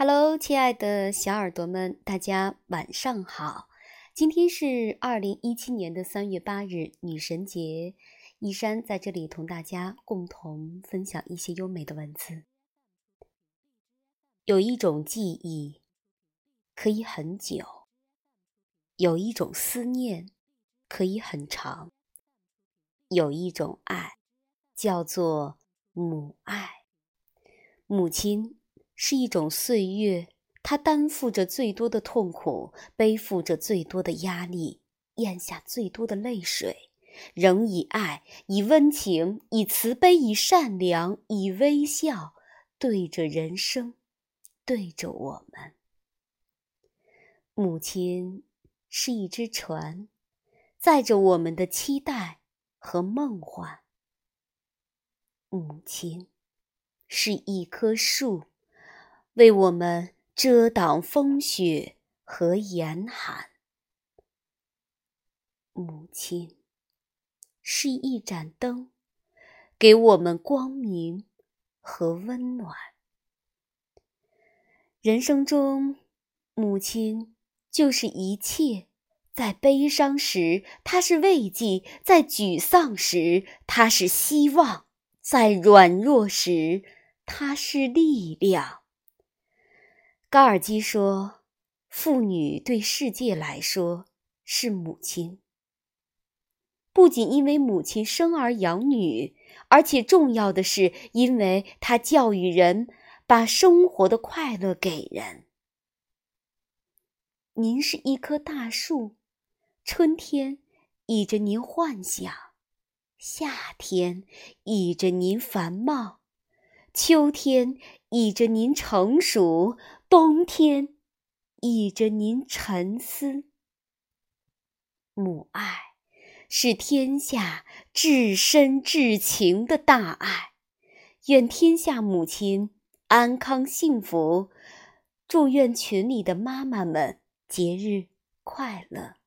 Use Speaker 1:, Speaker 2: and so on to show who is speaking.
Speaker 1: Hello，亲爱的小耳朵们，大家晚上好。今天是二零一七年的三月八日，女神节。一山在这里同大家共同分享一些优美的文字。有一种记忆可以很久，有一种思念可以很长，有一种爱叫做母爱，母亲。是一种岁月，它担负着最多的痛苦，背负着最多的压力，咽下最多的泪水，仍以爱、以温情、以慈悲、以善良、以微笑，对着人生，对着我们。母亲是一只船，载着我们的期待和梦幻。母亲是一棵树。为我们遮挡风雪和严寒，母亲是一盏灯，给我们光明和温暖。人生中，母亲就是一切。在悲伤时，她是慰藉；在沮丧时，她是希望；在软弱时，她是力量。高尔基说：“妇女对世界来说是母亲，不仅因为母亲生儿养女，而且重要的是，因为她教育人，把生活的快乐给人。您是一棵大树，春天倚着您幻想，夏天倚着您繁茂，秋天倚着您成熟。”冬天，倚着您沉思。母爱是天下至深至情的大爱，愿天下母亲安康幸福，祝愿群里的妈妈们节日快乐。